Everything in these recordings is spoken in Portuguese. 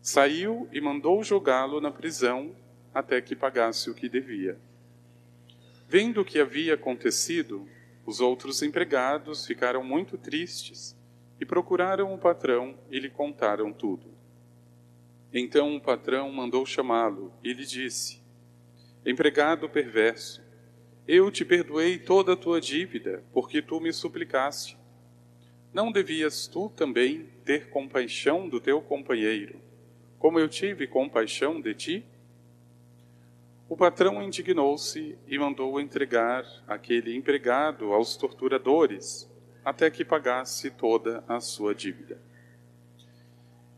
Saiu e mandou jogá-lo na prisão até que pagasse o que devia. Vendo o que havia acontecido, os outros empregados ficaram muito tristes e procuraram o patrão e lhe contaram tudo. Então o patrão mandou chamá-lo e lhe disse: Empregado perverso, eu te perdoei toda a tua dívida, porque tu me suplicaste. Não devias tu também ter compaixão do teu companheiro, como eu tive compaixão de ti? O patrão indignou-se e mandou entregar aquele empregado aos torturadores, até que pagasse toda a sua dívida.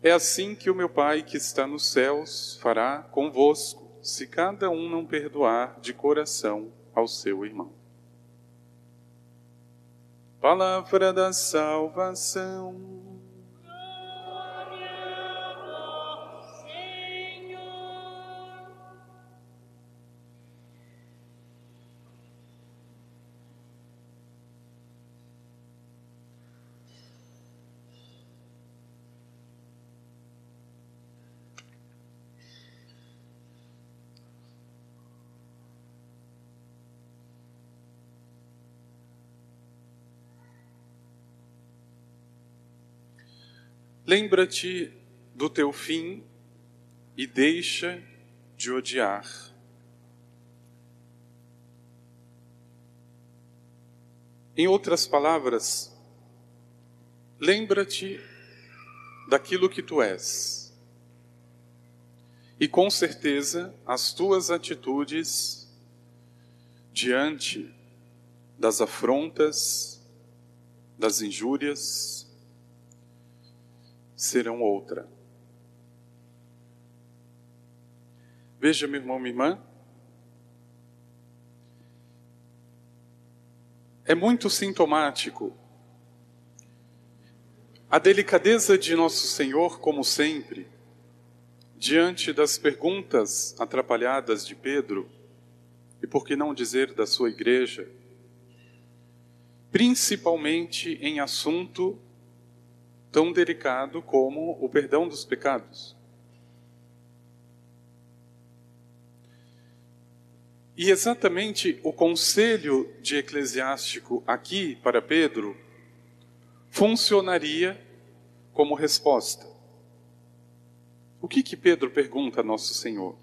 É assim que o meu Pai que está nos céus fará convosco, se cada um não perdoar de coração ao seu irmão. Palavra da salvação. Lembra-te do teu fim e deixa de odiar. Em outras palavras, lembra-te daquilo que tu és. E com certeza as tuas atitudes diante das afrontas, das injúrias, serão outra. Veja, meu irmão, minha irmã, é muito sintomático a delicadeza de Nosso Senhor, como sempre, diante das perguntas atrapalhadas de Pedro, e por que não dizer da sua igreja, principalmente em assunto tão delicado como o perdão dos pecados. E exatamente o conselho de eclesiástico aqui para Pedro funcionaria como resposta. O que que Pedro pergunta a nosso Senhor?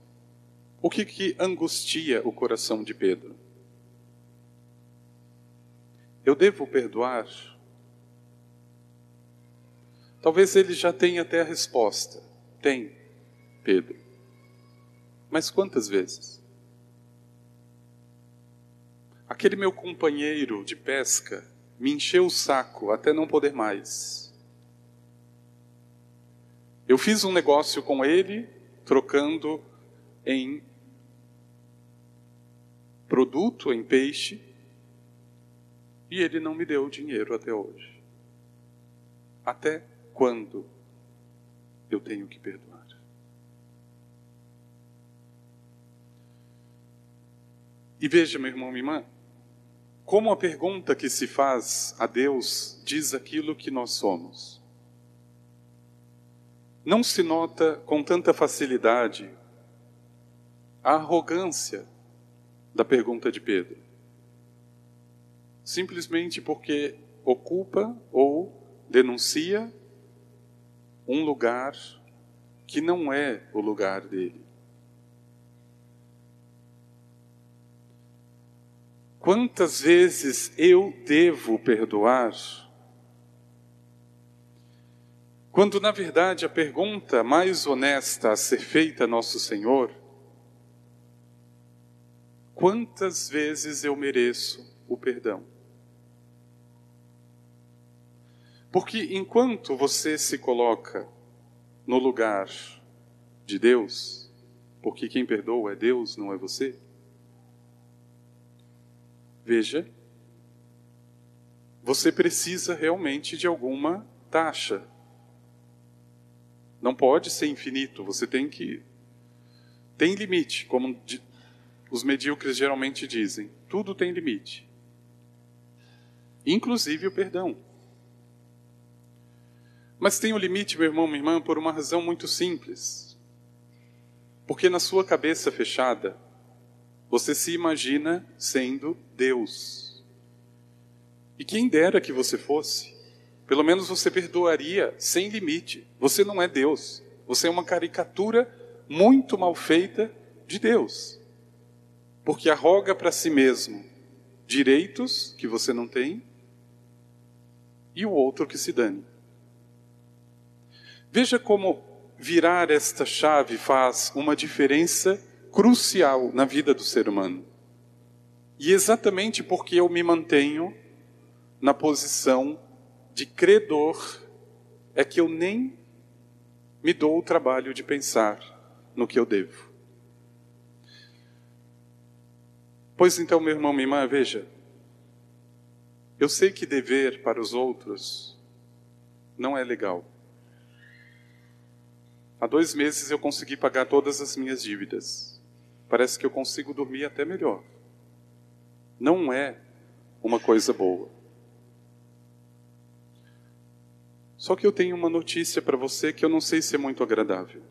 O que que angustia o coração de Pedro? Eu devo perdoar Talvez ele já tenha até a resposta. Tem, Pedro. Mas quantas vezes? Aquele meu companheiro de pesca me encheu o saco até não poder mais. Eu fiz um negócio com ele, trocando em produto, em peixe, e ele não me deu o dinheiro até hoje. Até quando eu tenho que perdoar? E veja, meu irmão, minha irmã, como a pergunta que se faz a Deus diz aquilo que nós somos. Não se nota com tanta facilidade a arrogância da pergunta de Pedro. Simplesmente porque ocupa ou denuncia um lugar que não é o lugar dele. Quantas vezes eu devo perdoar? Quando, na verdade, a pergunta mais honesta a ser feita a Nosso Senhor: quantas vezes eu mereço o perdão? Porque enquanto você se coloca no lugar de Deus, porque quem perdoa é Deus, não é você, Veja, você precisa realmente de alguma taxa. Não pode ser infinito, você tem que. Tem limite, como os medíocres geralmente dizem. Tudo tem limite. Inclusive o perdão. Mas tem um limite, meu irmão, minha irmã, por uma razão muito simples. Porque na sua cabeça fechada, você se imagina sendo Deus. E quem dera que você fosse, pelo menos você perdoaria sem limite. Você não é Deus. Você é uma caricatura muito mal feita de Deus. Porque arroga para si mesmo direitos que você não tem e o outro que se dane. Veja como virar esta chave faz uma diferença crucial na vida do ser humano. E exatamente porque eu me mantenho na posição de credor, é que eu nem me dou o trabalho de pensar no que eu devo. Pois então, meu irmão, minha irmã, veja, eu sei que dever para os outros não é legal. Há dois meses eu consegui pagar todas as minhas dívidas. Parece que eu consigo dormir até melhor não é uma coisa boa. Só que eu tenho uma notícia para você que eu não sei se é muito agradável.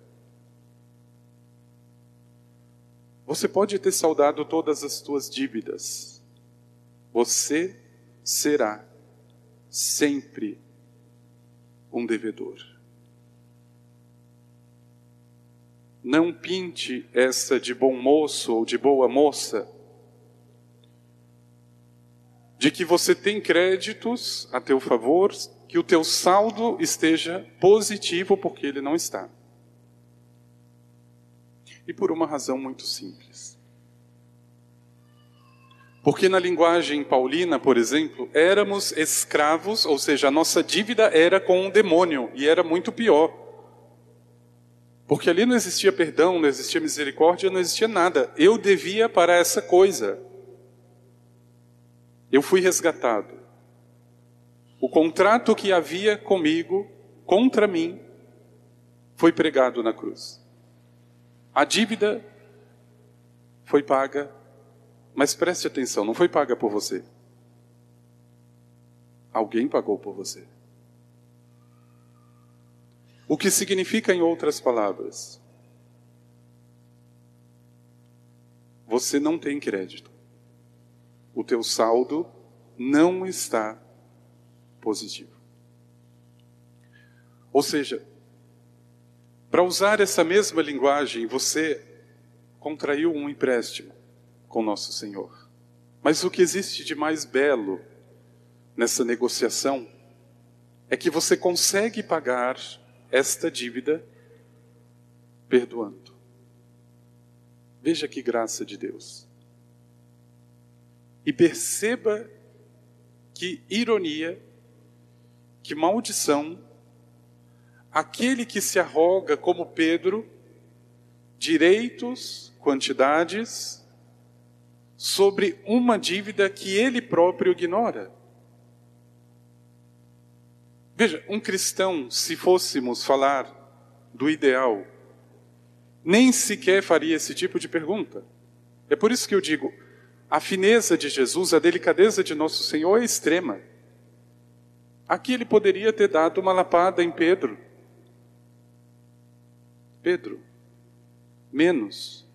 Você pode ter saudado todas as suas dívidas. Você será sempre um devedor. Não pinte essa de bom moço ou de boa moça de que você tem créditos a teu favor, que o teu saldo esteja positivo, porque ele não está. E por uma razão muito simples. Porque na linguagem paulina, por exemplo, éramos escravos, ou seja, a nossa dívida era com um demônio, e era muito pior. Porque ali não existia perdão, não existia misericórdia, não existia nada. Eu devia para essa coisa. Eu fui resgatado. O contrato que havia comigo, contra mim, foi pregado na cruz. A dívida foi paga, mas preste atenção, não foi paga por você. Alguém pagou por você. O que significa, em outras palavras, você não tem crédito o teu saldo não está positivo. Ou seja, para usar essa mesma linguagem, você contraiu um empréstimo com nosso Senhor. Mas o que existe de mais belo nessa negociação é que você consegue pagar esta dívida perdoando. Veja que graça de Deus. E perceba que ironia, que maldição, aquele que se arroga como Pedro, direitos, quantidades, sobre uma dívida que ele próprio ignora. Veja, um cristão, se fôssemos falar do ideal, nem sequer faria esse tipo de pergunta. É por isso que eu digo, a fineza de Jesus, a delicadeza de nosso Senhor é extrema. Aqui ele poderia ter dado uma lapada em Pedro. Pedro, menos.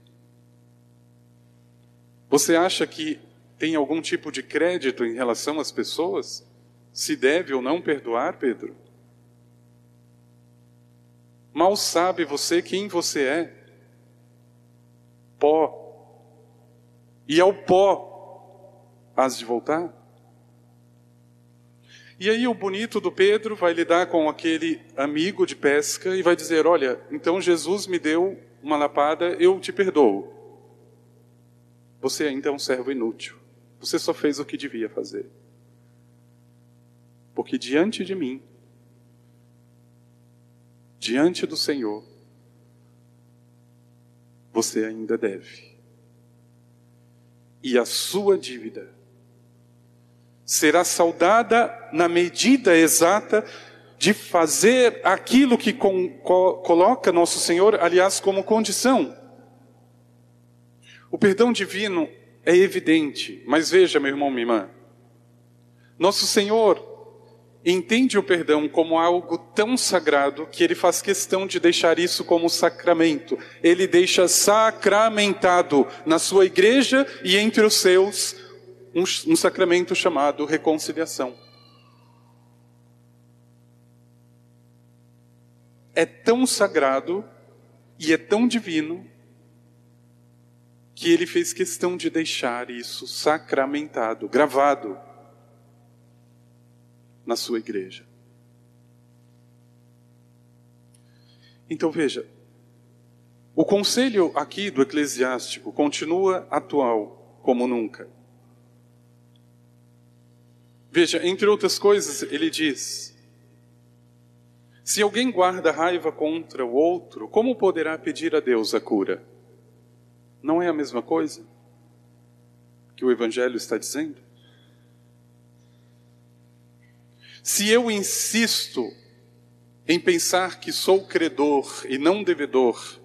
Você acha que tem algum tipo de crédito em relação às pessoas? Se deve ou não perdoar, Pedro? Mal sabe você quem você é. Pó e ao pó has de voltar. E aí o bonito do Pedro vai lidar com aquele amigo de pesca e vai dizer: Olha, então Jesus me deu uma lapada, eu te perdoo. Você ainda é um servo inútil. Você só fez o que devia fazer. Porque diante de mim, diante do Senhor, você ainda deve e a sua dívida será saudada na medida exata de fazer aquilo que com, co, coloca nosso Senhor, aliás, como condição. O perdão divino é evidente, mas veja, meu irmão, minha irmã, nosso Senhor entende o perdão como algo tão sagrado que ele faz questão de deixar isso como sacramento. Ele deixa sacramentado na sua igreja e entre os seus um, um sacramento chamado reconciliação. É tão sagrado e é tão divino que ele fez questão de deixar isso sacramentado, gravado na sua igreja. Então veja, o conselho aqui do eclesiástico continua atual como nunca. Veja, entre outras coisas, ele diz: se alguém guarda raiva contra o outro, como poderá pedir a Deus a cura? Não é a mesma coisa que o Evangelho está dizendo? Se eu insisto em pensar que sou credor e não devedor,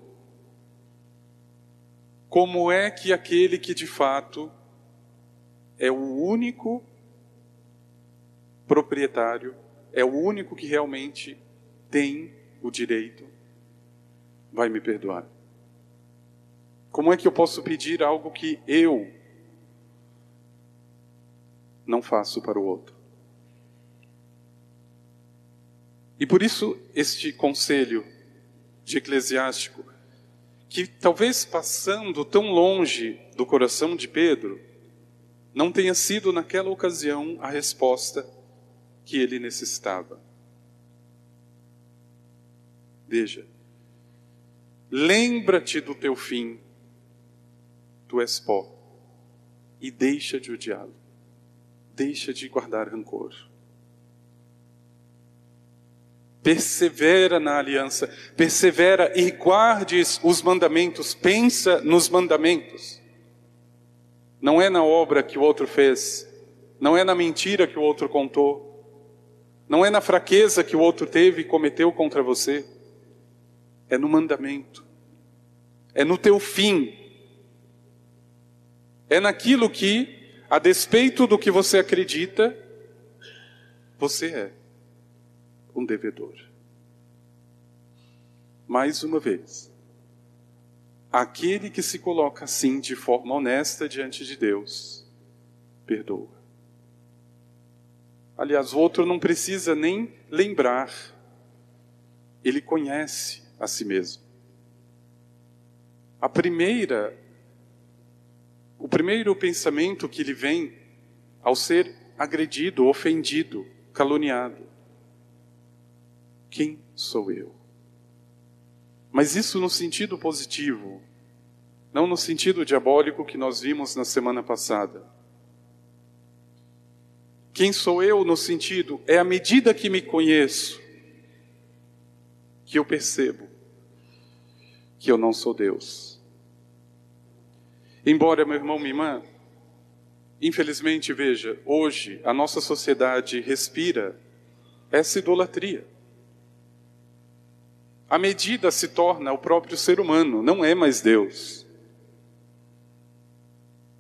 como é que aquele que de fato é o único proprietário, é o único que realmente tem o direito, vai me perdoar? Como é que eu posso pedir algo que eu não faço para o outro? E por isso este conselho de eclesiástico, que talvez passando tão longe do coração de Pedro, não tenha sido naquela ocasião a resposta que ele necessitava. Veja, lembra-te do teu fim, tu és pó, e deixa de odiá-lo, deixa de guardar rancor persevera na aliança, persevera e guardes os mandamentos, pensa nos mandamentos. Não é na obra que o outro fez, não é na mentira que o outro contou, não é na fraqueza que o outro teve e cometeu contra você, é no mandamento, é no teu fim, é naquilo que, a despeito do que você acredita, você é um devedor. Mais uma vez, aquele que se coloca assim de forma honesta diante de Deus, perdoa. Aliás, o outro não precisa nem lembrar, ele conhece a si mesmo. A primeira, o primeiro pensamento que lhe vem ao ser agredido, ofendido, caluniado, quem sou eu? Mas isso no sentido positivo, não no sentido diabólico que nós vimos na semana passada. Quem sou eu no sentido é à medida que me conheço que eu percebo que eu não sou Deus. Embora, meu irmão, minha irmã, infelizmente, veja, hoje a nossa sociedade respira essa idolatria. A medida se torna o próprio ser humano, não é mais Deus.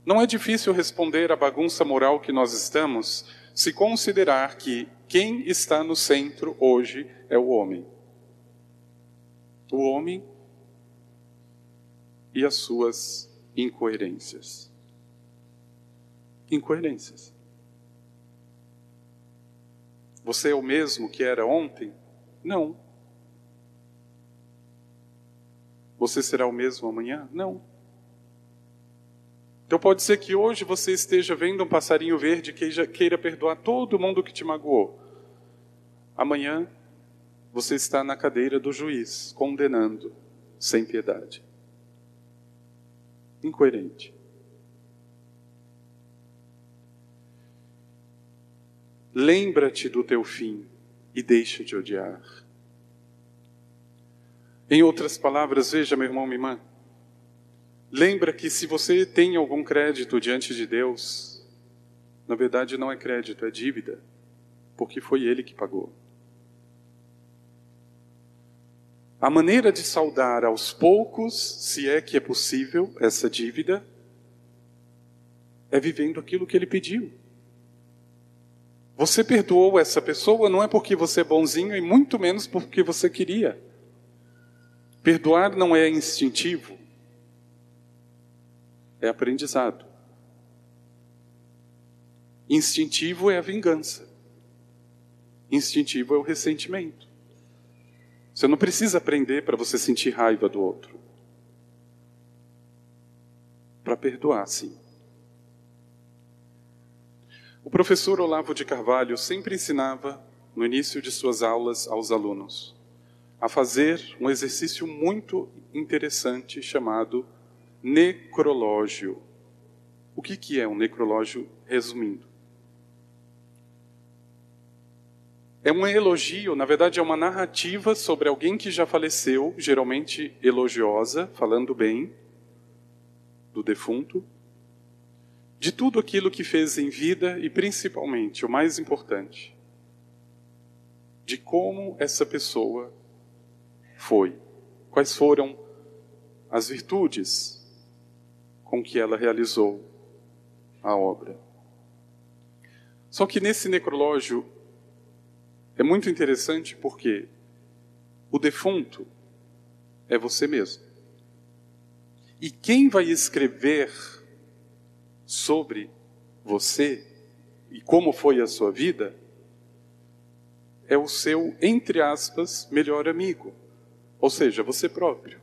Não é difícil responder à bagunça moral que nós estamos se considerar que quem está no centro hoje é o homem. O homem e as suas incoerências. Incoerências. Você é o mesmo que era ontem? Não. Você será o mesmo amanhã? Não. Então pode ser que hoje você esteja vendo um passarinho verde que queira perdoar todo mundo que te magoou. Amanhã você está na cadeira do juiz, condenando sem piedade. Incoerente. Lembra-te do teu fim e deixa de odiar. Em outras palavras, veja, meu irmão, minha irmã, lembra que se você tem algum crédito diante de Deus, na verdade não é crédito, é dívida, porque foi Ele que pagou. A maneira de saldar aos poucos, se é que é possível, essa dívida, é vivendo aquilo que Ele pediu. Você perdoou essa pessoa não é porque você é bonzinho e muito menos porque você queria. Perdoar não é instintivo, é aprendizado. Instintivo é a vingança, instintivo é o ressentimento. Você não precisa aprender para você sentir raiva do outro. Para perdoar, sim. O professor Olavo de Carvalho sempre ensinava, no início de suas aulas aos alunos, a fazer um exercício muito interessante chamado necrológio. O que, que é um necrológio, resumindo? É um elogio, na verdade, é uma narrativa sobre alguém que já faleceu, geralmente elogiosa, falando bem do defunto, de tudo aquilo que fez em vida e, principalmente, o mais importante, de como essa pessoa foi. Quais foram as virtudes com que ela realizou a obra. Só que nesse necrológio é muito interessante porque o defunto é você mesmo. E quem vai escrever sobre você e como foi a sua vida é o seu, entre aspas, melhor amigo ou seja, você próprio.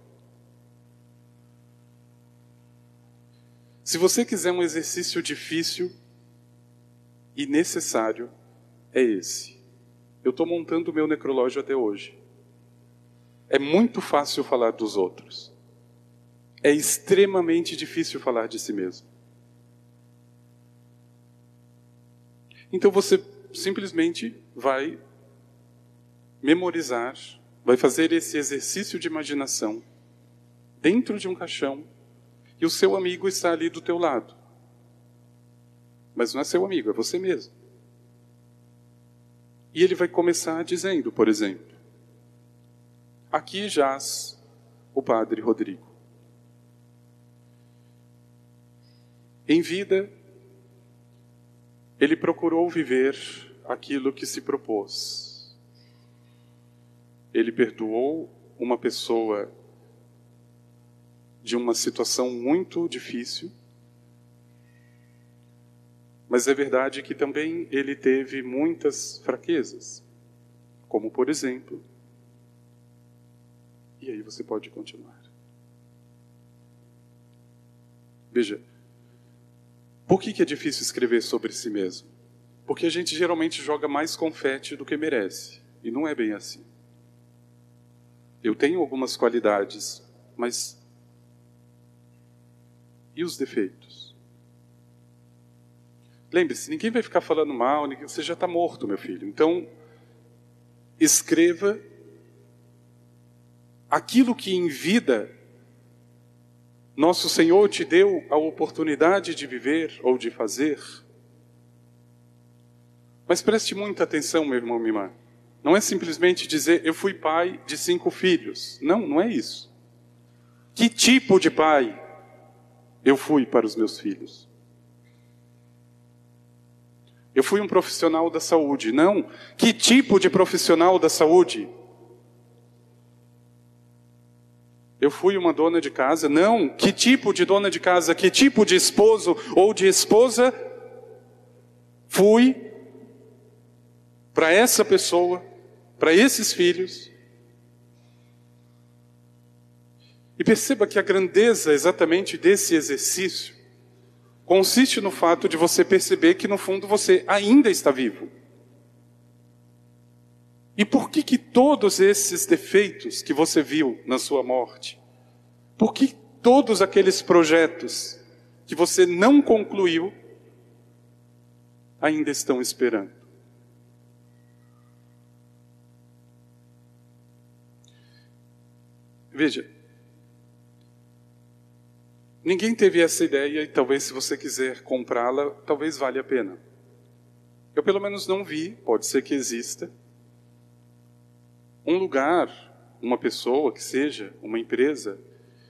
Se você quiser um exercício difícil e necessário, é esse. Eu estou montando o meu necrológio até hoje. É muito fácil falar dos outros. É extremamente difícil falar de si mesmo. Então você simplesmente vai memorizar vai fazer esse exercício de imaginação dentro de um caixão e o seu amigo está ali do teu lado. Mas não é seu amigo, é você mesmo. E ele vai começar dizendo, por exemplo: Aqui jaz o padre Rodrigo. Em vida, ele procurou viver aquilo que se propôs ele perdoou uma pessoa de uma situação muito difícil. Mas é verdade que também ele teve muitas fraquezas, como por exemplo. E aí você pode continuar. Veja, por que, é difícil escrever sobre si mesmo? Porque a gente geralmente joga mais confete do que merece. E não é bem assim. Eu tenho algumas qualidades, mas e os defeitos? Lembre-se, ninguém vai ficar falando mal, você já está morto, meu filho. Então, escreva aquilo que em vida nosso Senhor te deu a oportunidade de viver ou de fazer. Mas preste muita atenção, meu irmão, minha. Não é simplesmente dizer eu fui pai de cinco filhos. Não, não é isso. Que tipo de pai eu fui para os meus filhos? Eu fui um profissional da saúde. Não. Que tipo de profissional da saúde? Eu fui uma dona de casa? Não. Que tipo de dona de casa? Que tipo de esposo ou de esposa fui para essa pessoa, para esses filhos? E perceba que a grandeza exatamente desse exercício consiste no fato de você perceber que no fundo você ainda está vivo. E por que que todos esses defeitos que você viu na sua morte? Por que todos aqueles projetos que você não concluiu ainda estão esperando? Veja, Ninguém teve essa ideia e talvez se você quiser comprá-la, talvez valha a pena. Eu pelo menos não vi, pode ser que exista, um lugar, uma pessoa que seja, uma empresa,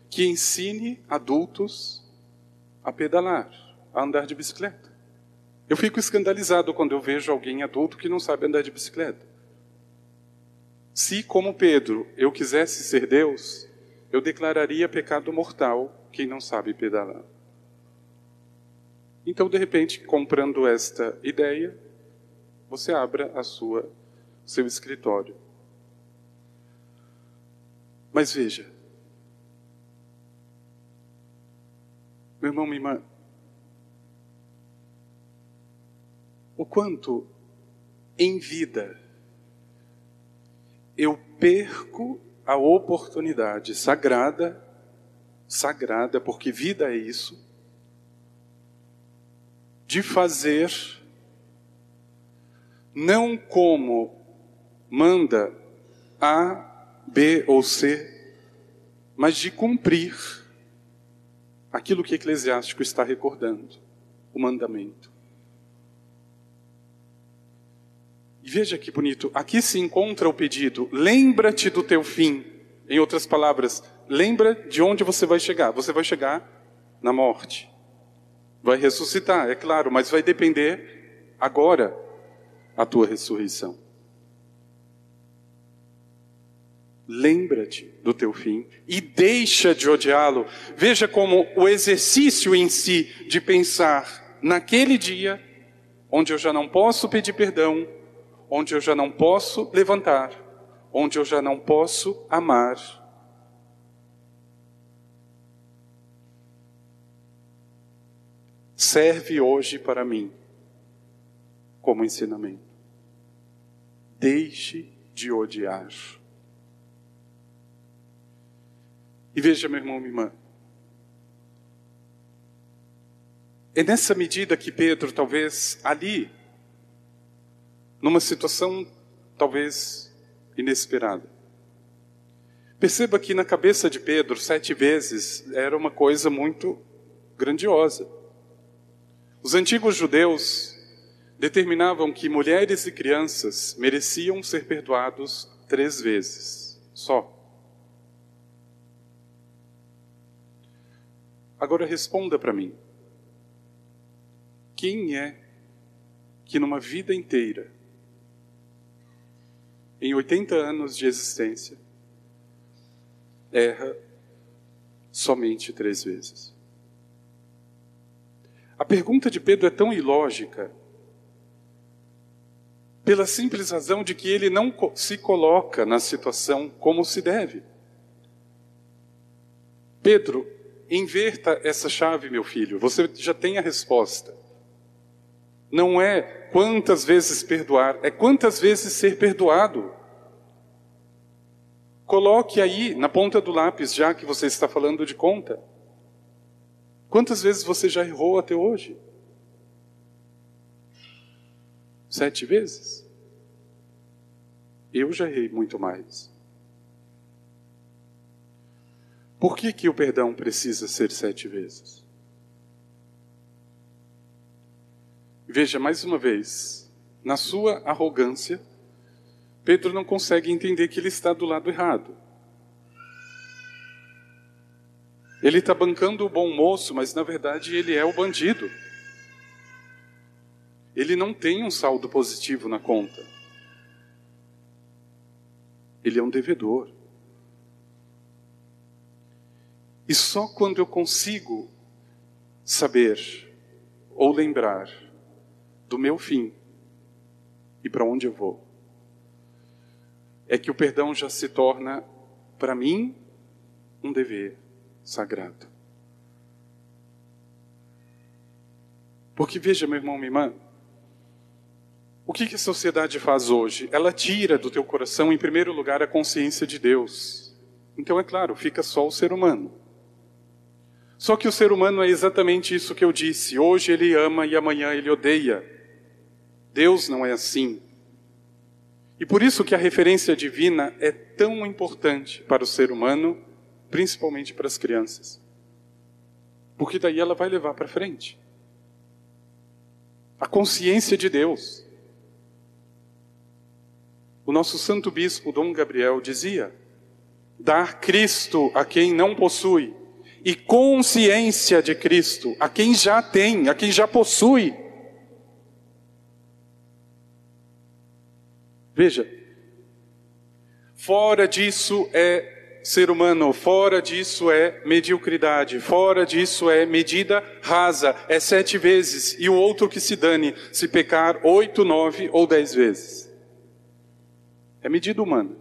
que ensine adultos a pedalar, a andar de bicicleta. Eu fico escandalizado quando eu vejo alguém adulto que não sabe andar de bicicleta. Se, como Pedro, eu quisesse ser Deus, eu declararia pecado mortal quem não sabe pedalar. Então, de repente, comprando esta ideia, você abra a sua seu escritório. Mas veja, meu irmão, minha irmã, o quanto em vida eu perco a oportunidade sagrada sagrada, porque vida é isso, de fazer não como manda A, B ou C, mas de cumprir aquilo que Eclesiástico está recordando, o mandamento. E veja que bonito, aqui se encontra o pedido: lembra-te do teu fim. Em outras palavras, lembra de onde você vai chegar. Você vai chegar na morte. Vai ressuscitar, é claro, mas vai depender agora a tua ressurreição. Lembra-te do teu fim e deixa de odiá-lo. Veja como o exercício em si de pensar naquele dia onde eu já não posso pedir perdão, onde eu já não posso levantar, onde eu já não posso amar, serve hoje para mim como ensinamento. Deixe de odiar. E veja, meu irmão, minha irmã, é nessa medida que Pedro, talvez ali, numa situação talvez inesperada, perceba que na cabeça de Pedro, sete vezes era uma coisa muito grandiosa. Os antigos judeus determinavam que mulheres e crianças mereciam ser perdoados três vezes só. Agora responda para mim: quem é que numa vida inteira, em 80 anos de existência, erra somente três vezes? A pergunta de Pedro é tão ilógica, pela simples razão de que ele não se coloca na situação como se deve. Pedro, inverta essa chave, meu filho, você já tem a resposta. Não é quantas vezes perdoar, é quantas vezes ser perdoado. Coloque aí na ponta do lápis, já que você está falando de conta. Quantas vezes você já errou até hoje? Sete vezes? Eu já errei muito mais. Por que, que o perdão precisa ser sete vezes? Veja, mais uma vez, na sua arrogância, Pedro não consegue entender que ele está do lado errado. Ele está bancando o bom moço, mas na verdade ele é o bandido. Ele não tem um saldo positivo na conta. Ele é um devedor. E só quando eu consigo saber ou lembrar do meu fim e para onde eu vou, é que o perdão já se torna, para mim, um dever sagrado. Porque veja, meu irmão, minha irmã, o que, que a sociedade faz hoje? Ela tira do teu coração, em primeiro lugar, a consciência de Deus. Então, é claro, fica só o ser humano. Só que o ser humano é exatamente isso que eu disse. Hoje ele ama e amanhã ele odeia. Deus não é assim. E por isso que a referência divina é tão importante para o ser humano, principalmente para as crianças. Porque daí ela vai levar para frente. A consciência de Deus. O nosso santo bispo Dom Gabriel dizia: dar Cristo a quem não possui e consciência de Cristo a quem já tem, a quem já possui. Veja, fora disso é ser humano, fora disso é mediocridade, fora disso é medida rasa, é sete vezes, e o outro que se dane, se pecar oito, nove ou dez vezes. É medida humana.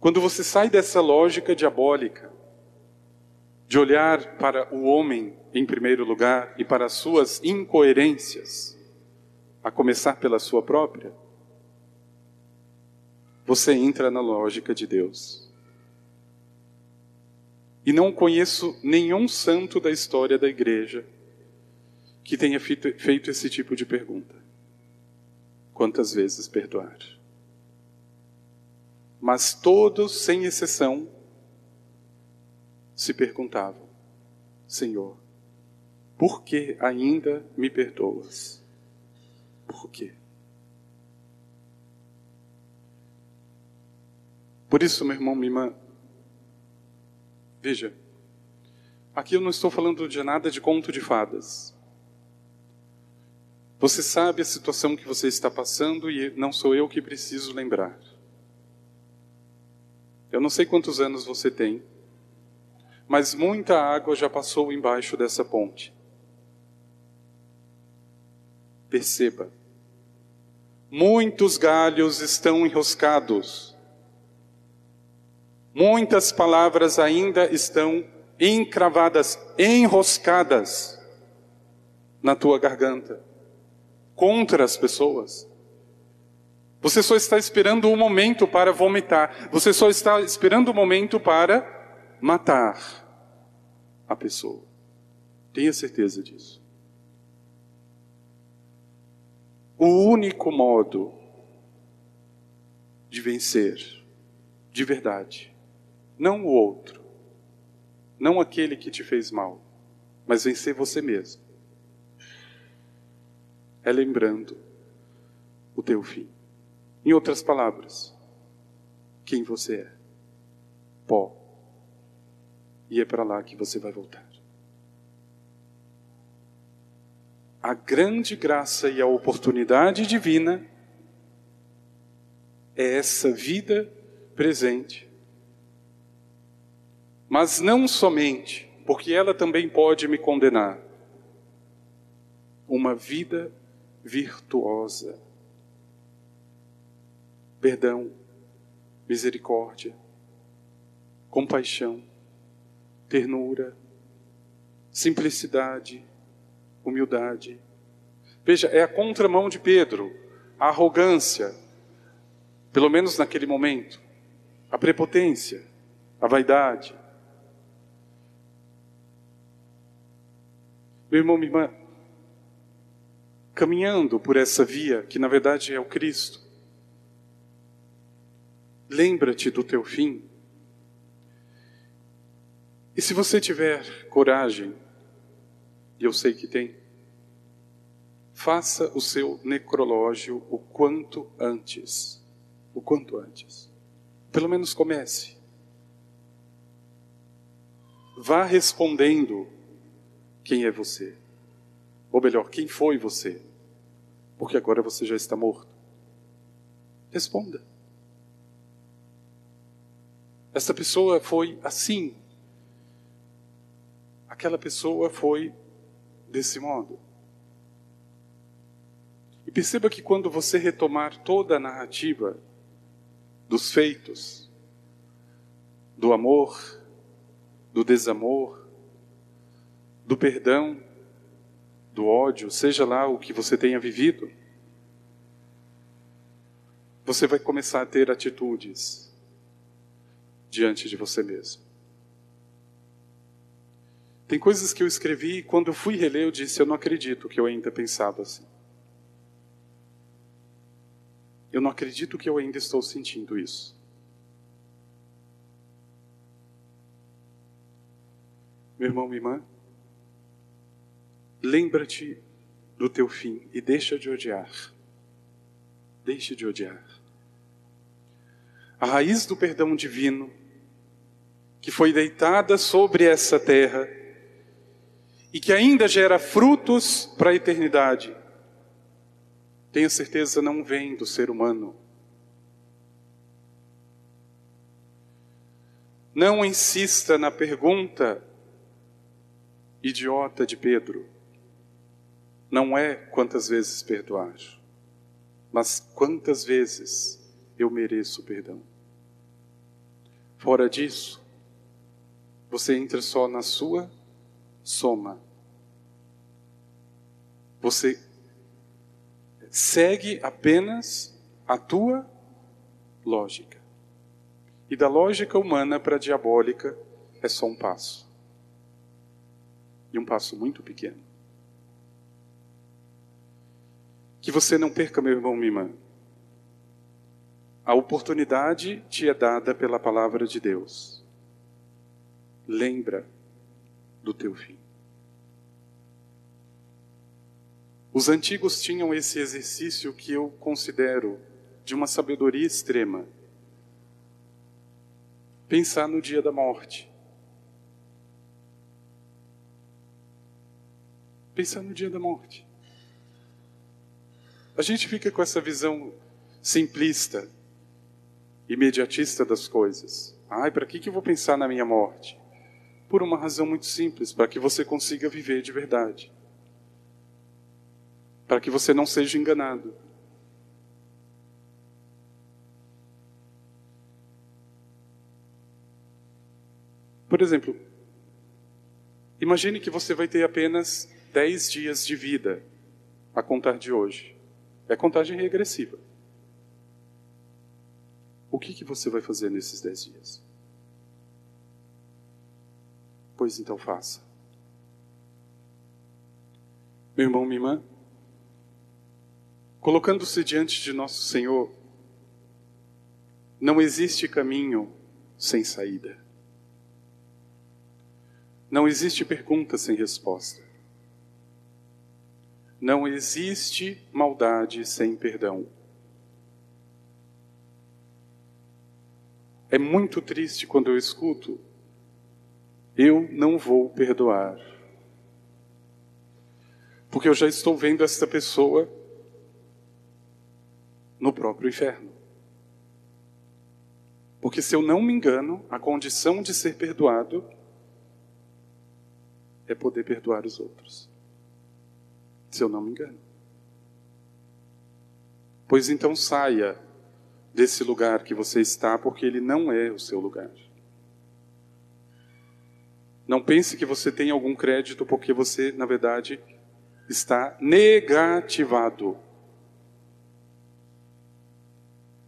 Quando você sai dessa lógica diabólica, de olhar para o homem em primeiro lugar e para as suas incoerências, a começar pela sua própria, você entra na lógica de Deus. E não conheço nenhum santo da história da igreja que tenha feito esse tipo de pergunta quantas vezes perdoar. Mas todos, sem exceção, se perguntavam: Senhor, por que ainda me perdoas? Por quê? Por isso, meu irmão, minha irmã, veja, aqui eu não estou falando de nada de conto de fadas. Você sabe a situação que você está passando e não sou eu que preciso lembrar. Eu não sei quantos anos você tem, mas muita água já passou embaixo dessa ponte. Perceba, muitos galhos estão enroscados, muitas palavras ainda estão encravadas, enroscadas na tua garganta contra as pessoas. Você só está esperando um momento para vomitar. Você só está esperando um momento para matar a pessoa. Tenha certeza disso. O único modo de vencer, de verdade, não o outro, não aquele que te fez mal, mas vencer você mesmo é lembrando o teu fim. Em outras palavras, quem você é. Pó. E é para lá que você vai voltar. A grande graça e a oportunidade divina é essa vida presente. Mas não somente, porque ela também pode me condenar. Uma vida virtuosa. Perdão, misericórdia, compaixão, ternura, simplicidade, humildade. Veja, é a contramão de Pedro, a arrogância, pelo menos naquele momento, a prepotência, a vaidade. Meu irmão, minha irmã, caminhando por essa via que na verdade é o Cristo. Lembra-te do teu fim. E se você tiver coragem, e eu sei que tem, faça o seu necrológio o quanto antes. O quanto antes. Pelo menos comece. Vá respondendo quem é você. Ou melhor, quem foi você? Porque agora você já está morto. Responda. Essa pessoa foi assim. Aquela pessoa foi desse modo. E perceba que quando você retomar toda a narrativa dos feitos, do amor, do desamor, do perdão, do ódio, seja lá o que você tenha vivido, você vai começar a ter atitudes diante de você mesmo. Tem coisas que eu escrevi e quando eu fui reler eu disse, eu não acredito que eu ainda pensava assim. Eu não acredito que eu ainda estou sentindo isso. Meu irmão, minha irmã, Lembra-te do teu fim e deixa de odiar. Deixa de odiar. A raiz do perdão divino, que foi deitada sobre essa terra e que ainda gera frutos para a eternidade, tenha certeza não vem do ser humano. Não insista na pergunta idiota de Pedro não é quantas vezes perdoar, mas quantas vezes eu mereço perdão. Fora disso, você entra só na sua soma. Você segue apenas a tua lógica. E da lógica humana para a diabólica é só um passo. E um passo muito pequeno. Que você não perca, meu irmão, minha irmã. A oportunidade te é dada pela palavra de Deus. Lembra do teu fim. Os antigos tinham esse exercício que eu considero de uma sabedoria extrema. Pensar no dia da morte. Pensar no dia da morte. A gente fica com essa visão simplista, imediatista das coisas. Ai, para que, que eu vou pensar na minha morte? Por uma razão muito simples, para que você consiga viver de verdade. Para que você não seja enganado. Por exemplo, imagine que você vai ter apenas 10 dias de vida a contar de hoje. É contagem regressiva. O que, que você vai fazer nesses dez dias? Pois então faça. Meu irmão, minha irmã, colocando-se diante de nosso Senhor, não existe caminho sem saída. Não existe pergunta sem resposta. Não existe maldade sem perdão. É muito triste quando eu escuto, eu não vou perdoar. Porque eu já estou vendo essa pessoa no próprio inferno. Porque se eu não me engano, a condição de ser perdoado é poder perdoar os outros se eu não me engano. Pois então saia desse lugar que você está, porque ele não é o seu lugar. Não pense que você tem algum crédito porque você, na verdade, está negativado.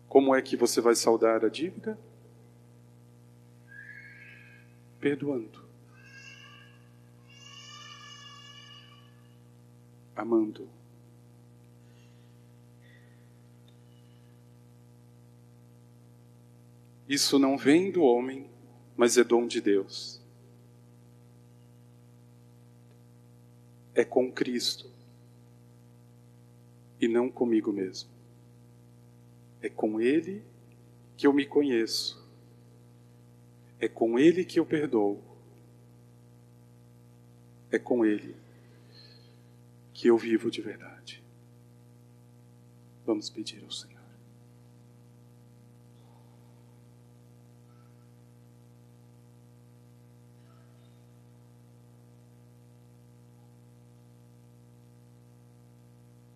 Como é que você vai saldar a dívida? Perdoando. Amando. Isso não vem do homem, mas é dom de Deus. É com Cristo e não comigo mesmo. É com Ele que eu me conheço. É com Ele que eu perdoo. É com Ele que eu vivo de verdade. Vamos pedir ao Senhor.